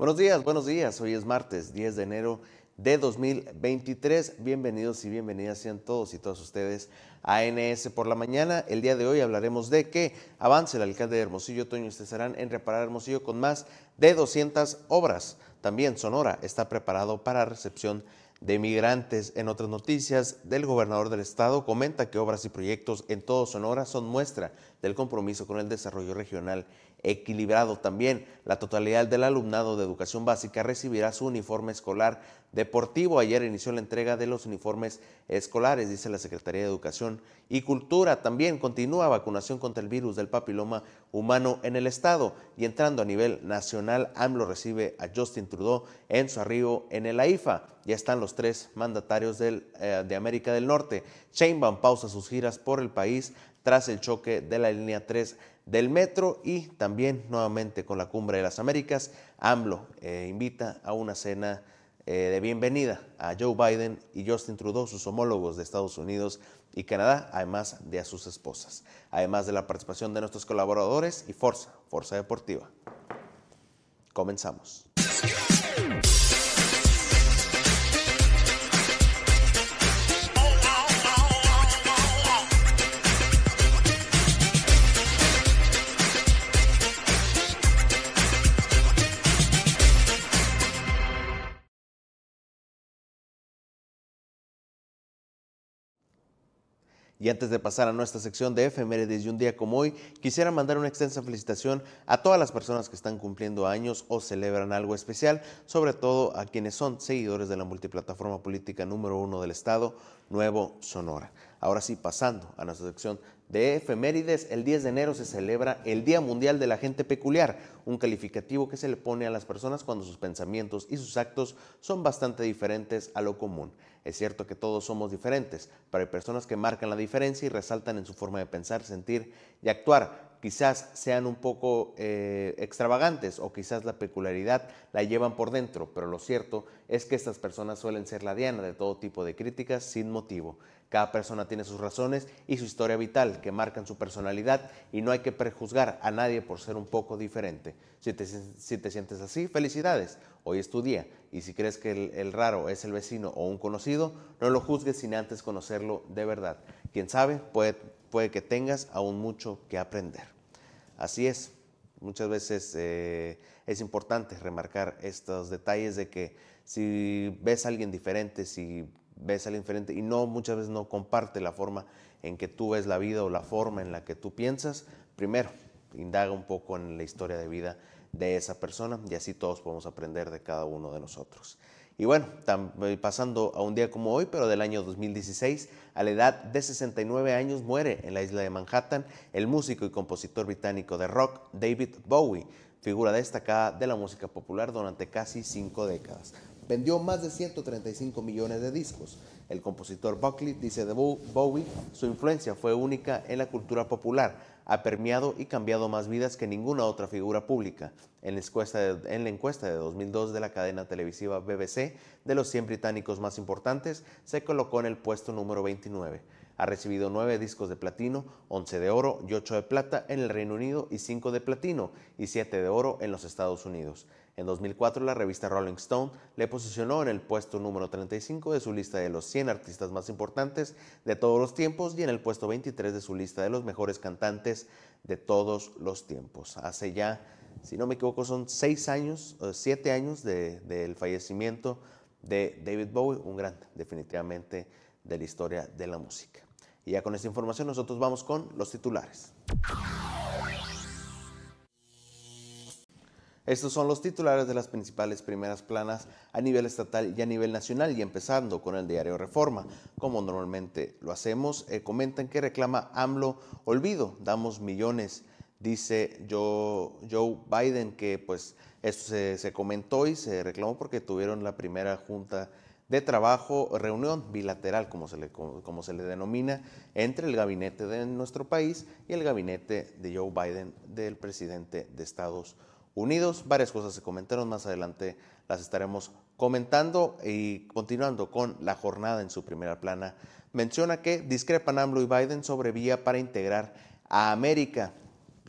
Buenos días, buenos días. Hoy es martes 10 de enero de 2023. Bienvenidos y bienvenidas sean todos y todas ustedes a NS por la mañana. El día de hoy hablaremos de que avance el alcalde de Hermosillo, Toño Estesarán, en reparar Hermosillo con más de 200 obras. También Sonora está preparado para recepción de migrantes. En otras noticias, del gobernador del estado comenta que obras y proyectos en todo Sonora son muestra del compromiso con el desarrollo regional equilibrado. También la totalidad del alumnado de educación básica recibirá su uniforme escolar deportivo. Ayer inició la entrega de los uniformes escolares, dice la Secretaría de Educación y Cultura. También continúa vacunación contra el virus del papiloma humano en el estado. Y entrando a nivel nacional, AMLO recibe a Justin Trudeau en su arribo en el AIFA. Ya están los tres mandatarios eh, de América del Norte. Sheinbaum pausa sus giras por el país tras el choque de la línea 3 del metro y también nuevamente con la Cumbre de las Américas, AMLO eh, invita a una cena eh, de bienvenida a Joe Biden y Justin Trudeau, sus homólogos de Estados Unidos y Canadá, además de a sus esposas, además de la participación de nuestros colaboradores y Forza, Forza Deportiva. Comenzamos. Y antes de pasar a nuestra sección de efemérides y un día como hoy, quisiera mandar una extensa felicitación a todas las personas que están cumpliendo años o celebran algo especial, sobre todo a quienes son seguidores de la multiplataforma política número uno del Estado, Nuevo Sonora. Ahora sí, pasando a nuestra sección de efemérides, el 10 de enero se celebra el Día Mundial de la Gente Peculiar, un calificativo que se le pone a las personas cuando sus pensamientos y sus actos son bastante diferentes a lo común. Es cierto que todos somos diferentes, pero hay personas que marcan la diferencia y resaltan en su forma de pensar, sentir y actuar. Quizás sean un poco eh, extravagantes o quizás la peculiaridad la llevan por dentro, pero lo cierto es que estas personas suelen ser la diana de todo tipo de críticas sin motivo. Cada persona tiene sus razones y su historia vital que marcan su personalidad y no hay que prejuzgar a nadie por ser un poco diferente. Si te, sientes así, felicidades, hoy es tu día. Y si crees que el, raro es el vecino o un conocido, no lo juzgues sin antes conocerlo de verdad. Quién sabe, puede, puede que tengas aún mucho que aprender. Así es, muchas veces eh, es importante remarcar estos detalles de que si ves a alguien diferente, si ves al diferente y no muchas veces no comparte la forma en que tú ves la vida o la forma en la que tú piensas, primero indaga un poco en la historia de vida de esa persona y así todos podemos aprender de cada uno de nosotros. Y bueno, eh, pasando a un día como hoy, pero del año 2016, a la edad de 69 años muere en la isla de Manhattan el músico y compositor británico de rock David Bowie, figura destacada de la música popular durante casi cinco décadas. Vendió más de 135 millones de discos. El compositor Buckley dice de Bowie, su influencia fue única en la cultura popular, ha permeado y cambiado más vidas que ninguna otra figura pública. En la, encuesta de, en la encuesta de 2002 de la cadena televisiva BBC, de los 100 británicos más importantes, se colocó en el puesto número 29. Ha recibido 9 discos de platino, 11 de oro y 8 de plata en el Reino Unido y 5 de platino y 7 de oro en los Estados Unidos. En 2004, la revista Rolling Stone le posicionó en el puesto número 35 de su lista de los 100 artistas más importantes de todos los tiempos y en el puesto 23 de su lista de los mejores cantantes de todos los tiempos. Hace ya, si no me equivoco, son 6 años, 7 años del fallecimiento de David Bowie, un gran, definitivamente, de la historia de la música. Y ya con esta información nosotros vamos con los titulares. Estos son los titulares de las principales primeras planas a nivel estatal y a nivel nacional y empezando con el diario Reforma. Como normalmente lo hacemos, eh, comentan que reclama AMLO olvido, damos millones, dice Joe, Joe Biden que pues esto se, comentó y se reclamó porque tuvieron la primera junta de trabajo, reunión bilateral, como se, le, como se le denomina, entre el gabinete de nuestro país y el gabinete de Joe Biden, del presidente de Estados Unidos unidos. Varias cosas se comentaron, más adelante las estaremos comentando y continuando con la jornada en su primera plana. Menciona que discrepan AMLO y Biden sobre vía para integrar a América.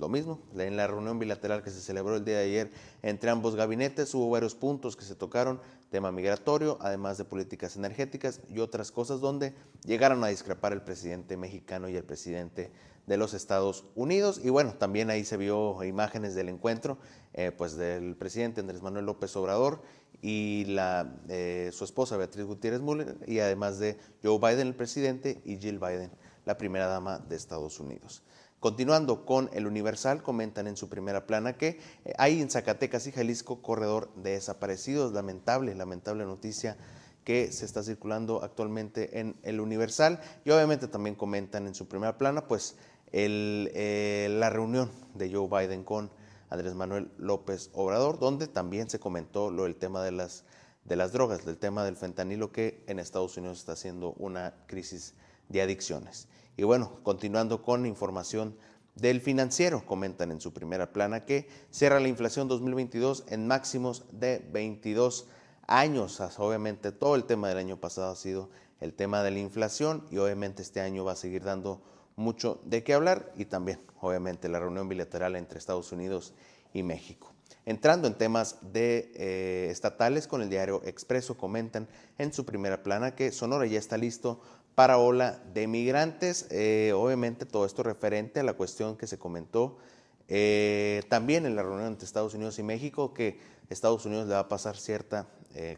Lo mismo, en la reunión bilateral que se celebró el día de ayer entre ambos gabinetes hubo varios puntos que se tocaron, tema migratorio, además de políticas energéticas y otras cosas donde llegaron a discrepar el presidente mexicano y el presidente de los Estados Unidos. Y bueno, también ahí se vio imágenes del encuentro eh, pues del presidente Andrés Manuel López Obrador y la, eh, su esposa Beatriz Gutiérrez Müller y además de Joe Biden, el presidente, y Jill Biden, la primera dama de Estados Unidos. Continuando con el Universal, comentan en su primera plana que eh, hay en Zacatecas y Jalisco corredor de desaparecidos. Lamentable, lamentable noticia que se está circulando actualmente en el Universal. Y obviamente también comentan en su primera plana, pues, eh, la reunión de Joe Biden con Andrés Manuel López Obrador, donde también se comentó lo del tema de las, de las drogas, del tema del fentanilo que en Estados Unidos está haciendo una crisis de adicciones. Y bueno, continuando con información del financiero, comentan en su primera plana que cierra la inflación 2022 en máximos de 22 años. Obviamente todo el tema del año pasado ha sido el tema de la inflación y obviamente este año va a seguir dando mucho de qué hablar y también obviamente la reunión bilateral entre Estados Unidos y México. Entrando en temas de eh, estatales, con el diario Expreso comentan en su primera plana que Sonora ya está listo para ola de migrantes. Eh, obviamente todo esto referente a la cuestión que se comentó eh, también en la reunión entre Estados Unidos y México, que Estados Unidos le va a pasar cierta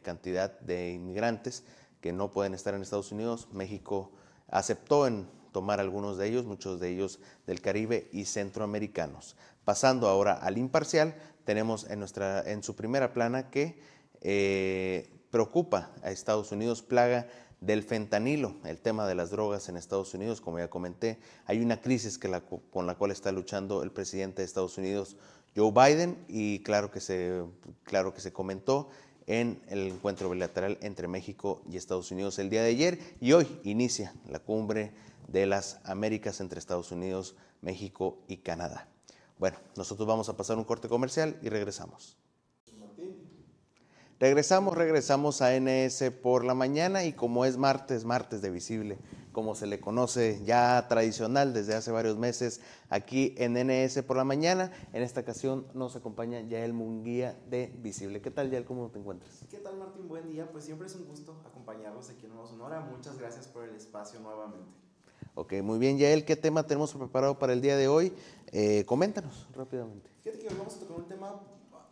cantidad de inmigrantes que no pueden estar en Estados Unidos. México aceptó en tomar algunos de ellos, muchos de ellos del Caribe y centroamericanos. Pasando ahora al imparcial, tenemos en, nuestra, en su primera plana que eh, preocupa a Estados Unidos plaga del fentanilo, el tema de las drogas en Estados Unidos, como ya comenté, hay una crisis que con la cual está luchando el presidente de Estados Unidos, Joe Biden, y claro que se, claro que se comentó en el encuentro bilateral entre México y Estados Unidos el día de ayer, y hoy inicia la cumbre de las Américas entre Estados Unidos, México y Canadá. Bueno, nosotros vamos a pasar un corte comercial y regresamos. Regresamos, regresamos a NS por la mañana y como es martes, martes de visible, como se le conoce ya tradicional desde hace varios meses aquí en NS por la mañana, en esta ocasión nos acompaña Yael Munguía de Visible. ¿Qué tal Yael? ¿Cómo te encuentras? ¿Qué tal Martín? Buen día. Pues siempre es un gusto acompañarlos aquí en Nueva Sonora. Muchas gracias por el espacio nuevamente. Ok, muy bien, Yael, ¿qué tema tenemos preparado para el día de hoy? Eh, coméntanos rápidamente. Fíjate que hoy vamos a tocar un tema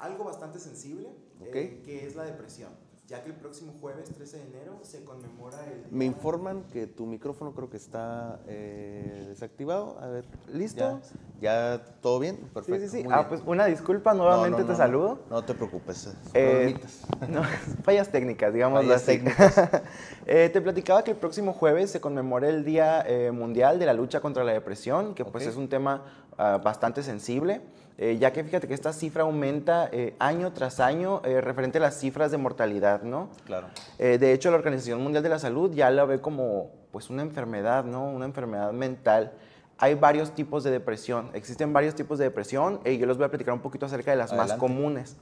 algo bastante sensible, eh, que es la depresión ya que el próximo jueves 13 de enero se conmemora el... Me informan que tu micrófono creo que está eh, desactivado. A ver, ¿listo? ¿Ya, todo bien? Perfecto. Sí, sí, sí. Ah, pues una disculpa, nuevamente te saludo. No, te preocupes, eh, no, fallas técnicas, digamos fallas técnicas. eh, te platicaba que el próximo jueves se conmemora el Día eh, Mundial de la Lucha contra la Depresión, que pues es un tema ah, bastante sensible. Eh, ya que fíjate que esta cifra aumenta eh, año tras año eh, referente a las cifras de mortalidad, ¿no? Claro. de hecho, la Organización Mundial de la Salud ya la ve como pues una enfermedad, ¿no? Una enfermedad mental. Hay varios tipos de depresión, existen varios tipos de depresión y yo les voy a platicar un poquito acerca de las más comunes.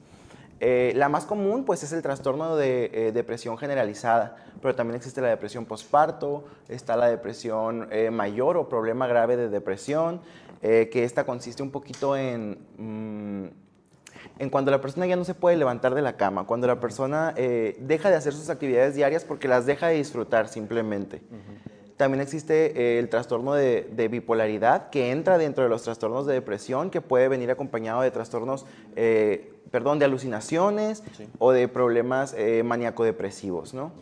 la más común pues es el trastorno de depresión generalizada, pero también existe la depresión postparto, está la depresión mayor o problema grave de depresión, eh, que esta consiste un poquito en, mm, en cuando la persona ya no se puede levantar de la cama, cuando la persona eh, deja de hacer sus actividades diarias porque las deja de disfrutar simplemente. También existe eh, el trastorno de, bipolaridad que entra dentro de los trastornos de depresión, que puede venir acompañado de trastornos, perdón, de alucinaciones o de problemas maníaco-depresivos, ¿no?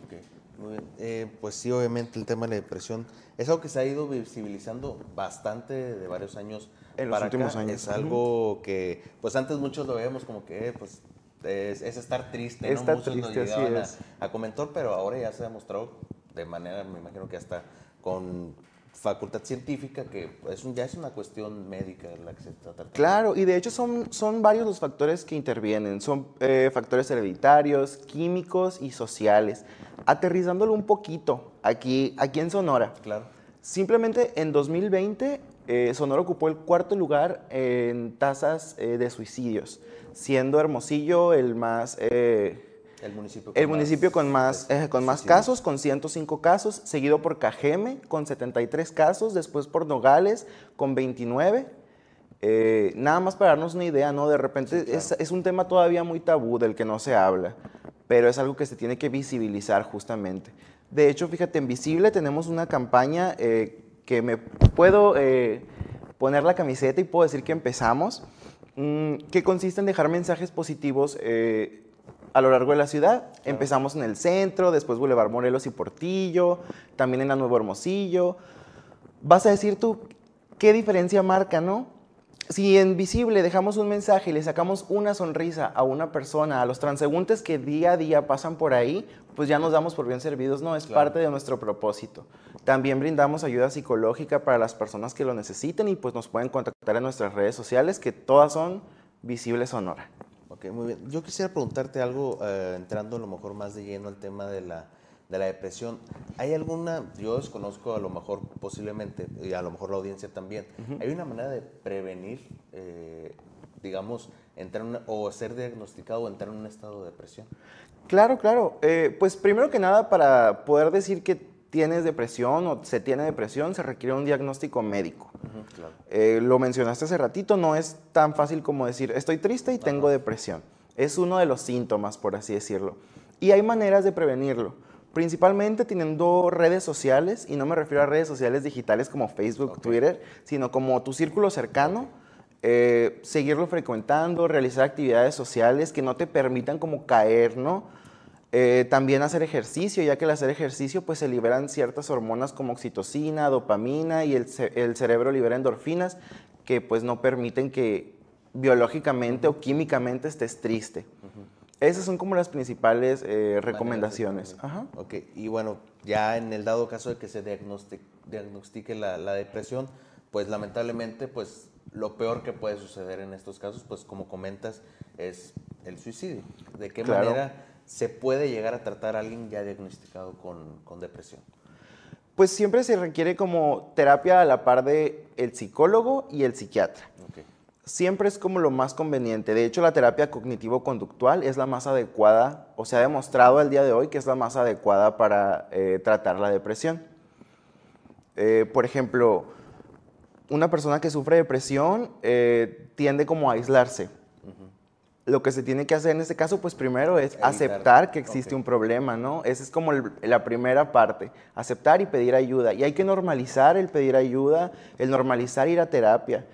Pues sí, obviamente el tema de la depresión es algo que se ha ido visibilizando bastante de varios años en los últimos años. Es algo que, pues antes muchos lo veíamos como que, eh, pues, es, estar triste, ¿no? Muchos triste, nos a, comentar, pero ahora ya se ha demostrado de manera, me imagino que hasta con facultad científica que es ya es una cuestión médica la que se está tratando. Claro, y de hecho son, son varios los factores que intervienen, son eh, factores hereditarios, químicos y sociales. Aterrizándolo un poquito aquí, aquí en Sonora. Claro. Simplemente en 2020 eh, Sonora ocupó el cuarto lugar en tasas eh, de suicidios, siendo Hermosillo el más el municipio con, el más, municipio con más, eh, con más casos, con 105 casos, seguido por Cajeme con 73 casos, después por Nogales con 29, Eh, nada más para darnos una idea, ¿no? De repente es, es, un tema todavía muy tabú del que no se habla, pero es algo que se tiene que visibilizar justamente. De hecho, fíjate, en Visible tenemos una campaña eh, que me puedo eh, poner la camiseta y puedo decir que empezamos, mm, que consiste en dejar mensajes positivos a lo largo de la ciudad. Empezamos en el centro, después Boulevard Morelos y Portillo, también en la Nuevo Hermosillo. Vas a decir tú, ¿qué diferencia marca, no? si en visible dejamos un mensaje y le sacamos una sonrisa a una persona, a los transeúntes que día a día pasan por ahí, pues ya nos damos por bien servidos, no, es parte de nuestro propósito. También brindamos ayuda psicológica para las personas que lo necesiten y pues nos pueden contactar en nuestras redes sociales, que todas son Visibles Sonora. Ok, muy bien. Yo quisiera preguntarte algo, eh, entrando a lo mejor más de lleno al tema de la de la depresión. ¿Hay alguna, yo desconozco a lo mejor posiblemente, y a lo mejor la audiencia también, ¿hay una manera de prevenir, eh, digamos, entrar o ser diagnosticado o entrar en un estado de depresión? Claro, claro. Eh, pues primero que nada, para poder decir que tienes depresión o se tiene depresión, se requiere un diagnóstico médico. Eh, lo mencionaste hace ratito, no es tan fácil como decir, estoy triste y tengo depresión. Es uno de los síntomas, por así decirlo. Y hay maneras de prevenirlo principalmente teniendo redes sociales, y no me refiero a redes sociales digitales como Facebook, Twitter, sino como tu círculo cercano, eh, seguirlo frecuentando, realizar actividades sociales que no te permitan como caer, ¿no? Eh, también hacer ejercicio, ya que al hacer ejercicio pues se liberan ciertas hormonas como oxitocina, dopamina y el, el cerebro libera endorfinas que pues no permiten que biológicamente o químicamente estés triste. Esas son como las principales eh, recomendaciones. Ajá. Ok, y bueno, ya en el dado caso de que se diagnostique, diagnostique la, la, depresión, pues lamentablemente, pues lo peor que puede suceder en estos casos, pues como comentas, es el suicidio. ¿De qué manera se puede llegar a tratar a alguien ya diagnosticado con, con depresión? Pues siempre se requiere como terapia a la par de el psicólogo y el psiquiatra siempre es como lo más conveniente. De hecho, la terapia cognitivo-conductual es la más adecuada, o se ha demostrado al día de hoy que es la más adecuada para eh, tratar la depresión. Eh, por ejemplo, una persona que sufre depresión eh, tiende como a aislarse. Lo que se tiene que hacer en este caso, pues primero es aceptar que existe un problema, ¿no? Esa es como la primera parte, aceptar y pedir ayuda. Y hay que normalizar el pedir ayuda, el normalizar ir a terapia.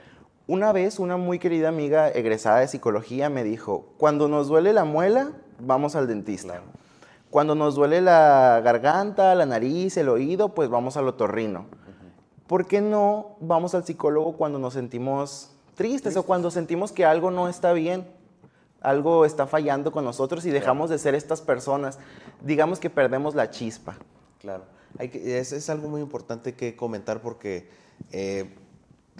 Una vez una muy querida amiga egresada de psicología me dijo, cuando nos duele la muela, vamos al dentista. Cuando nos duele la garganta, la nariz, el oído, pues vamos al otorrino. ¿Por qué no vamos al psicólogo cuando nos sentimos tristes, o cuando sentimos que algo no está bien? Algo está fallando con nosotros y dejamos de ser estas personas. Digamos que perdemos la chispa. Claro. Hay que, es, es algo muy importante que comentar porque... Eh,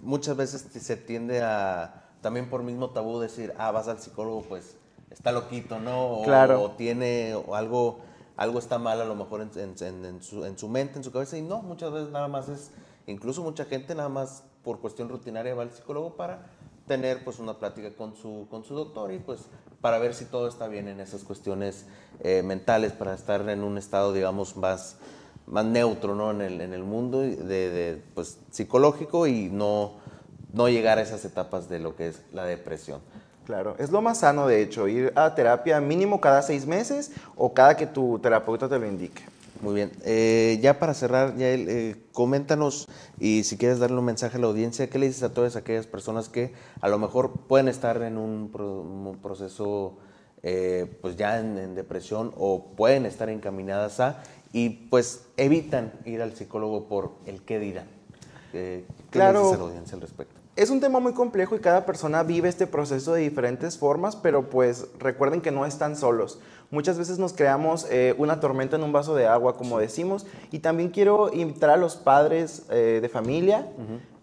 muchas veces se tiende a, también por mismo tabú, decir, ah, vas al psicólogo, pues está loquito, ¿no? O, claro. o tiene o algo, algo está mal a lo mejor en, su, en, su, mente, en su cabeza, y no, muchas veces nada más es, incluso mucha gente nada más por cuestión rutinaria va al psicólogo para tener pues una plática con su, con su doctor y pues para ver si todo está bien en esas cuestiones eh, mentales, para estar en un estado, digamos, más más neutro ¿no? en, el, en el mundo de, de, pues, psicológico y no, no llegar a esas etapas de lo que es la depresión. Claro, es lo más sano de hecho, ir a terapia mínimo cada seis meses o cada que tu terapeuta te lo indique. Muy bien, eh, ya para cerrar, ya eh, coméntanos y si quieres darle un mensaje a la audiencia, ¿qué le dices a todas aquellas personas que a lo mejor pueden estar en un, proceso eh, pues ya en, en, depresión o pueden estar encaminadas a y pues evitan ir al psicólogo por el qué dirán. ¿Qué claro, a la audiencia al respecto? Es un tema muy complejo y cada persona vive este proceso de diferentes formas, pero pues recuerden que no están solos. Muchas veces nos creamos eh, una tormenta en un vaso de agua, como decimos, y también quiero invitar a los padres eh, de familia,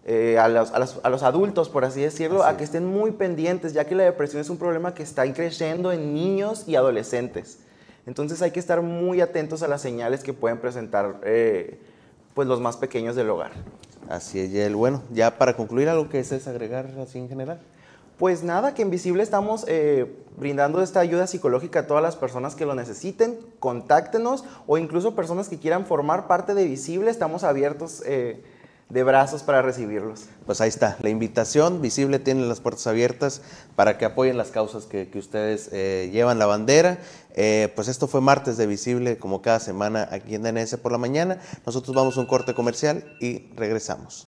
eh, a, los, a, los, a, los, adultos, por así decirlo, a que estén muy pendientes, ya que la depresión es un problema que está creciendo en niños y adolescentes. Entonces hay que estar muy atentos a las señales que pueden presentar eh, pues los más pequeños del hogar. Así es, Yael. Bueno, ya para concluir, ¿algo que es agregar así en general? Pues nada, que en Visible estamos eh, brindando esta ayuda psicológica a todas las personas que lo necesiten. Contáctenos o incluso personas que quieran formar parte de Visible. Estamos abiertos eh, de brazos para recibirlos. Pues ahí está, la invitación visible tiene las puertas abiertas para que apoyen las causas que, ustedes eh, llevan la bandera. Eh, pues esto fue martes de visible, como cada semana aquí en DNS por la mañana. Nosotros vamos a un corte comercial y regresamos.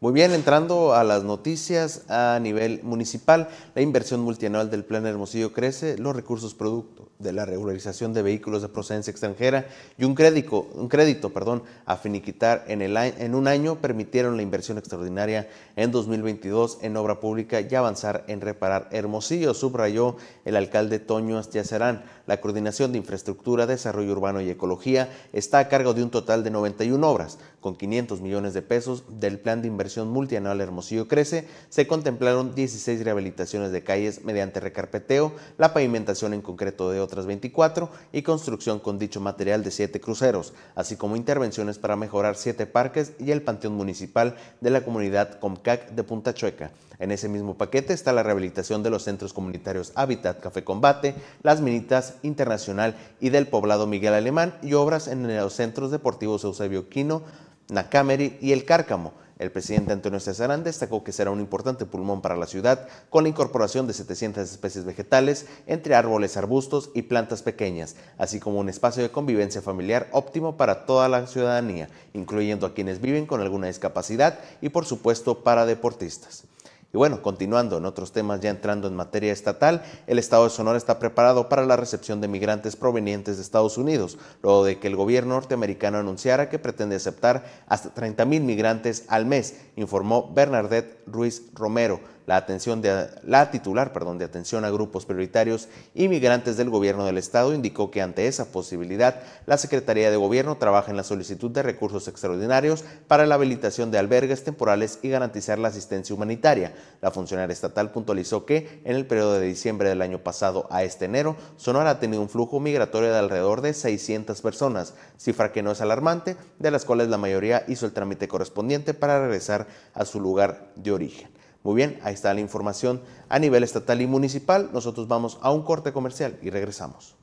Muy bien, entrando a las noticias a nivel municipal, la inversión multianual del Plan Hermosillo crece, los recursos producto de la regularización de vehículos de procedencia extranjera y un crédito, un crédito perdón, a finiquitar en, el, en un año permitieron la inversión extraordinaria en 2022 en obra pública y avanzar en reparar Hermosillo, subrayó el alcalde Toño Astiacerán. La coordinación de infraestructura, desarrollo urbano y ecología está a cargo de un total de 91 obras, con 500 millones de pesos del plan de inversión multianual Hermosillo Crece, se contemplaron 16 rehabilitaciones de calles mediante recarpeteo, la pavimentación en concreto de otras 24 y construcción con dicho material de 7 cruceros, así como intervenciones para mejorar 7 parques y el panteón municipal de la comunidad Comcac de Punta Chueca. En ese mismo paquete está la rehabilitación de los centros comunitarios Hábitat Café Combate, Las Minitas Internacional y del poblado Miguel Alemán y obras en los centros deportivos Eusebio Quino, Nacameri y El Cárcamo. El presidente Antonio Cesarán destacó que será un importante pulmón para la ciudad con la incorporación de 700 especies vegetales entre árboles, arbustos y plantas pequeñas, así como un espacio de convivencia familiar óptimo para toda la ciudadanía, incluyendo a quienes viven con alguna discapacidad y por supuesto para deportistas. Y bueno, continuando en otros temas, ya entrando en materia estatal, el Estado de Sonora está preparado para la recepción de migrantes provenientes de Estados Unidos, luego de que el gobierno norteamericano anunciara que pretende aceptar hasta 30 mil migrantes al mes, informó Bernadette Ruiz Romero, la, atención de, la titular perdón, de atención a grupos prioritarios y migrantes del gobierno del estado indicó que ante esa posibilidad la Secretaría de Gobierno trabaja en la solicitud de recursos extraordinarios para la habilitación de albergues temporales y garantizar la asistencia humanitaria. La funcionaria estatal puntualizó que en el periodo de diciembre del año pasado a este enero, Sonora ha tenido un flujo migratorio de alrededor de 600 personas, cifra que no es alarmante, de las cuales la mayoría hizo el trámite correspondiente para regresar a su lugar de origen. Muy bien, ahí está la información a nivel estatal y municipal. Nosotros vamos a un corte comercial y regresamos.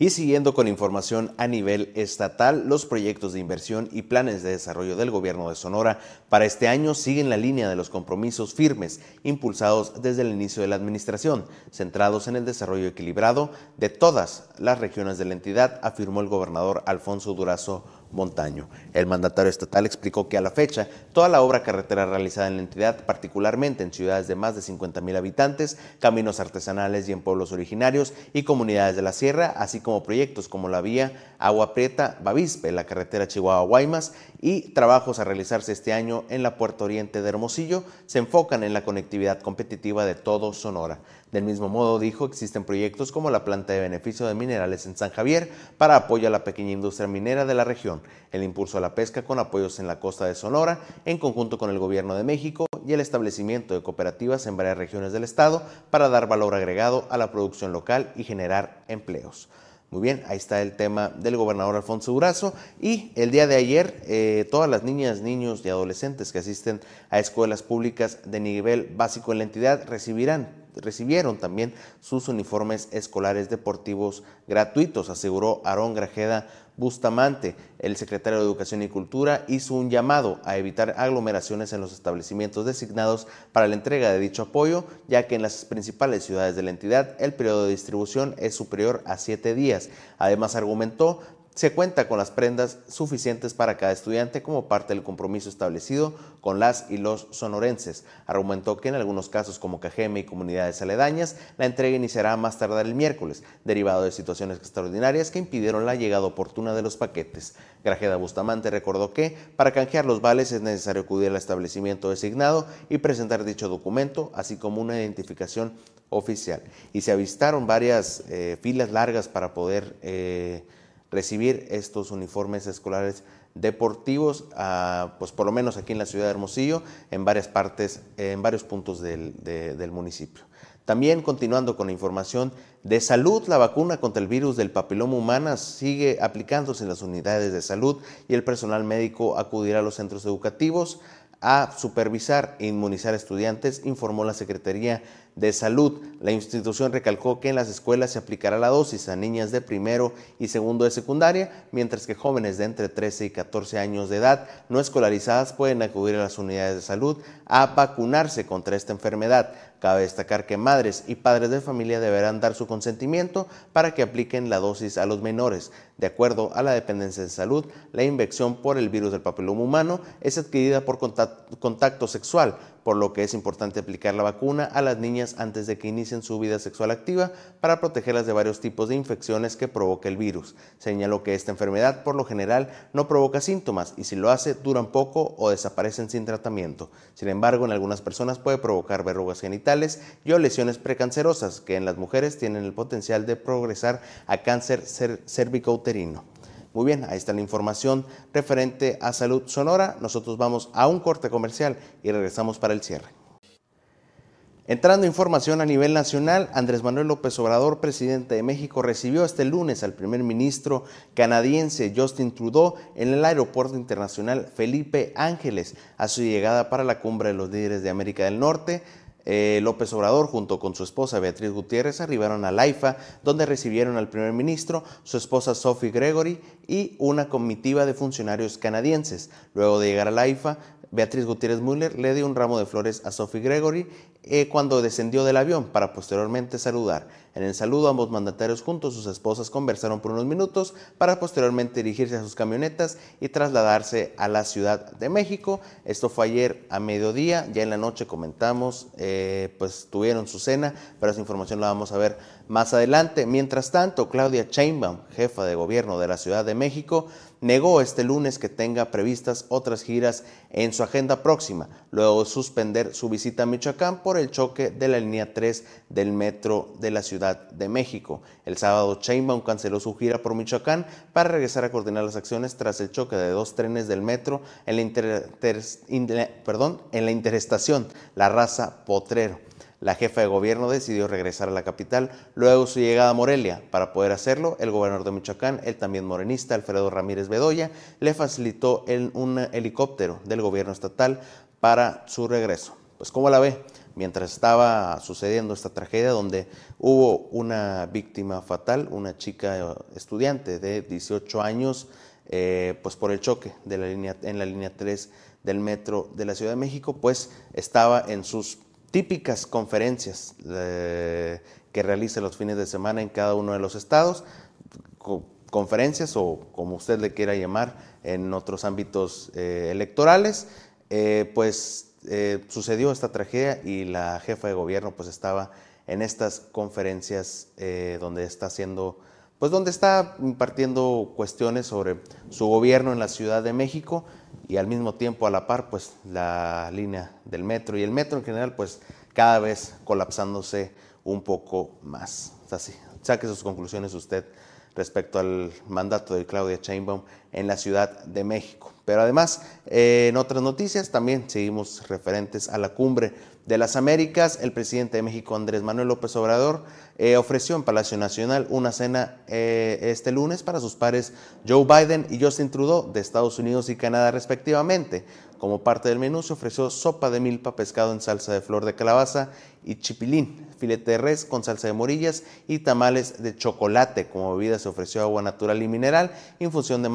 Y siguiendo con información a nivel estatal, los proyectos de inversión y planes de desarrollo del gobierno de Sonora para este año siguen la línea de los compromisos firmes impulsados desde el inicio de la administración, centrados en el desarrollo equilibrado de todas las regiones de la entidad, afirmó el gobernador Alfonso Durazo Montaño. El mandatario estatal explicó que a la fecha, toda la obra carretera realizada en la entidad, particularmente en ciudades de más de 50 mil habitantes, caminos artesanales y en pueblos originarios y comunidades de la sierra, así como proyectos como la vía Agua Prieta Bavispe, la carretera Chihuahua-Guaymas y trabajos a realizarse este año en la puerta oriente de Hermosillo, se enfocan en la conectividad competitiva de todo Sonora. Del mismo modo, dijo, existen proyectos como la planta de beneficio de minerales en San Javier para apoyo a la pequeña industria minera de la región, el impulso a la pesca con apoyos en la costa de Sonora, en conjunto con el gobierno de México, y el establecimiento de cooperativas en varias regiones del estado para dar valor agregado a la producción local y generar empleos. Muy bien, ahí está el tema del gobernador Alfonso Durazo. Y el día de ayer, eh, todas las niñas, niños y adolescentes que asisten a escuelas públicas de nivel básico en la entidad recibirán recibieron también sus uniformes escolares deportivos gratuitos, aseguró Aarón Grajeda Bustamante. El secretario de Educación y Cultura hizo un llamado a evitar aglomeraciones en los establecimientos designados para la entrega de dicho apoyo, ya que en las principales ciudades de la entidad el periodo de distribución es superior a siete días. Además, argumentó se cuenta con las prendas suficientes para cada estudiante como parte del compromiso establecido con las y los sonorenses. Argumentó que en algunos casos como Cajeme y comunidades aledañas, la entrega iniciará más tardar el miércoles, derivado de situaciones extraordinarias que impidieron la llegada oportuna de los paquetes. Grajeda Bustamante recordó que para canjear los vales es necesario acudir al establecimiento designado y presentar dicho documento, así como una identificación oficial. Y se avistaron varias eh, filas largas para poder... Eh, recibir estos uniformes escolares deportivos, ah, pues por lo menos aquí en la ciudad de Hermosillo, en varias partes, en varios puntos del, del municipio. También continuando con la información de salud, la vacuna contra el virus del papiloma humana sigue aplicándose en las unidades de salud y el personal médico acudirá a los centros educativos a supervisar e inmunizar estudiantes, informó la Secretaría de Salud. La institución recalcó que en las escuelas se aplicará la dosis a niñas de primero y segundo de secundaria, mientras que jóvenes de entre 13 y 14 años de edad no escolarizadas pueden acudir a las unidades de salud a vacunarse contra esta enfermedad. Cabe destacar que madres y padres de familia deberán dar su consentimiento para que apliquen la dosis a los menores. De acuerdo a la dependencia de salud, la infección por el virus del papiloma humano es adquirida por contacto sexual, por lo que es importante aplicar la vacuna a las niñas antes de que inicien su vida sexual activa para protegerlas de varios tipos de infecciones que provoca el virus. Señaló que esta enfermedad por lo general no provoca síntomas y si lo hace duran poco o desaparecen sin tratamiento. Sin embargo, en algunas personas puede provocar verrugas genitales y o lesiones precancerosas que en las mujeres tienen el potencial de progresar a cáncer cervicouterino. Muy bien, ahí está la información referente a salud sonora. Nosotros vamos a un corte comercial y regresamos para el cierre. Entrando información a nivel nacional, Andrés Manuel López Obrador, presidente de México, recibió este lunes al primer ministro canadiense Justin Trudeau en el aeropuerto internacional Felipe Ángeles a su llegada para la cumbre de los líderes de América del Norte. Eh, López Obrador, junto con su esposa Beatriz Gutiérrez, arribaron a Laifa, donde recibieron al primer ministro, su esposa Sophie Gregory y una comitiva de funcionarios canadienses. Luego de llegar a Laifa, Beatriz Gutiérrez Müller le dio un ramo de flores a Sophie Gregory eh, cuando descendió del avión para posteriormente saludar. En el saludo ambos mandatarios juntos sus esposas conversaron por unos minutos para posteriormente dirigirse a sus camionetas y trasladarse a la Ciudad de México. Esto fue ayer a mediodía, ya en la noche comentamos, eh, pues tuvieron su cena, pero esa información la vamos a ver más adelante. Mientras tanto, Claudia Sheinbaum, jefa de gobierno de la Ciudad de México, negó este lunes que tenga previstas otras giras en su agenda próxima, luego de suspender su visita a Michoacán por el choque de la línea 3 del metro de la Ciudad de México. El sábado, Chainbaum canceló su gira por Michoacán para regresar a coordinar las acciones tras el choque de dos trenes del metro en la, en la interestación La Raza Potrero. La jefa de gobierno decidió regresar a la capital luego su llegada a Morelia. Para poder hacerlo, el gobernador de Michoacán, el también morenista Alfredo Ramírez Bedoya, le facilitó un helicóptero del gobierno estatal para su regreso. Pues, ¿cómo la ve? Mientras estaba sucediendo esta tragedia donde hubo una víctima fatal, una chica estudiante de 18 años, eh, pues por el choque de la línea, en la línea 3 del metro de la Ciudad de México, pues estaba en sus típicas conferencias eh, que realiza los fines de semana en cada uno de los estados, conferencias o como usted le quiera llamar en otros ámbitos eh, electorales, eh, pues sucedió esta tragedia y la jefa de gobierno pues estaba en estas conferencias donde está haciendo, pues donde está impartiendo cuestiones sobre su gobierno en la Ciudad de México y al mismo tiempo a la par pues la línea del metro y el metro en general pues cada vez colapsándose un poco más. Saque sus conclusiones usted respecto al mandato de Claudia Sheinbaum en la Ciudad de México. Pero además, eh, en otras noticias también seguimos referentes a la cumbre de las Américas. El presidente de México, Andrés Manuel López Obrador, eh, ofreció en Palacio Nacional una cena eh, este lunes para sus pares Joe Biden y Justin Trudeau de Estados Unidos y Canadá respectivamente. Como parte del menú se ofreció sopa de milpa, pescado en salsa de flor de calabaza y chipilín, filete de res con salsa de morillas y tamales de chocolate. Como bebida se ofreció agua natural y mineral, infusión de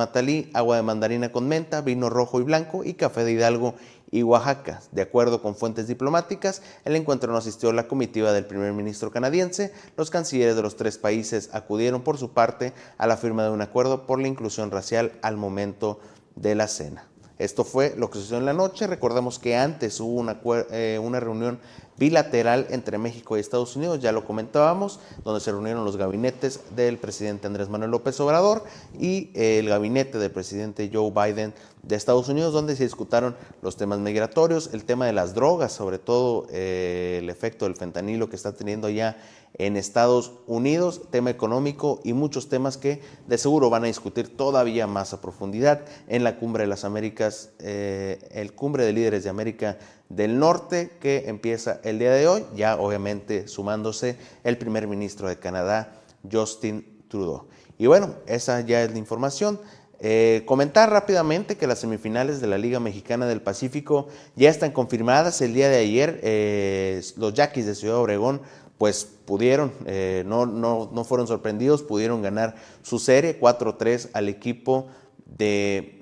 agua de mandarina con menta, vino rojo y blanco y café de Hidalgo y Oaxaca. De acuerdo con fuentes diplomáticas, el encuentro no asistió la comitiva del primer ministro canadiense. Los cancilleres de los tres países acudieron por su parte a la firma de un acuerdo por la inclusión racial al momento de la cena. Esto fue lo que sucedió en la noche. Recordemos que antes hubo una, eh, una reunión bilateral entre México y Estados Unidos, ya lo comentábamos, donde se reunieron los gabinetes del presidente Andrés Manuel López Obrador y el gabinete del presidente Joe Biden de Estados Unidos, donde se discutaron los temas migratorios, el tema de las drogas, sobre todo eh, el efecto del fentanilo que está teniendo ya en Estados Unidos, tema económico y muchos temas que de seguro van a discutir todavía más a profundidad en la Cumbre de las Américas, eh, el Cumbre de Líderes de América del Norte que empieza el día de hoy, ya obviamente sumándose el primer ministro de Canadá, Justin Trudeau. Y bueno, esa ya es la información. eh, comentar rápidamente que las semifinales de la Liga Mexicana del Pacífico ya están confirmadas. El día de ayer eh, los Yaquis de Ciudad Obregón pues pudieron, eh, no, no, fueron sorprendidos, pudieron ganar su serie 4-3 al equipo de,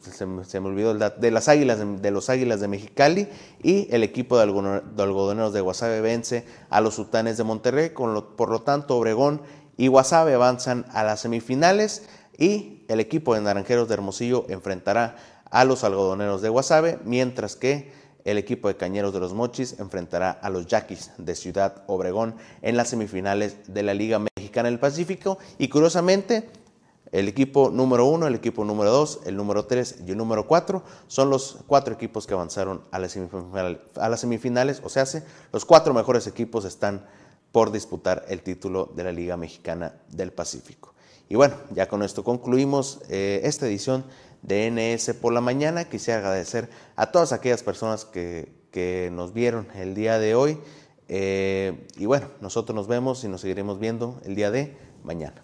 se, me olvidó, de, las águilas, de, los Águilas de Mexicali y el equipo de, algodoneros de Guasave vence a los Sultanes de Monterrey, por lo tanto Obregón y Guasave avanzan a las semifinales y el equipo de Naranjeros de Hermosillo enfrentará a los algodoneros de Guasave, mientras que el equipo de Cañeros de los Mochis enfrentará a los Yaquis de Ciudad Obregón en las semifinales de la Liga Mexicana del Pacífico. Y curiosamente, el equipo número uno, el equipo número dos, el número tres y el número cuatro son los cuatro equipos que avanzaron a las semifinales. O sea, los cuatro mejores equipos están por disputar el título de la Liga Mexicana del Pacífico. Y bueno, ya con esto concluimos eh, esta edición de por la mañana. Quisiera agradecer a todas aquellas personas que, nos vieron el día de hoy. Eh, y bueno, nosotros nos vemos y nos seguiremos viendo el día de mañana.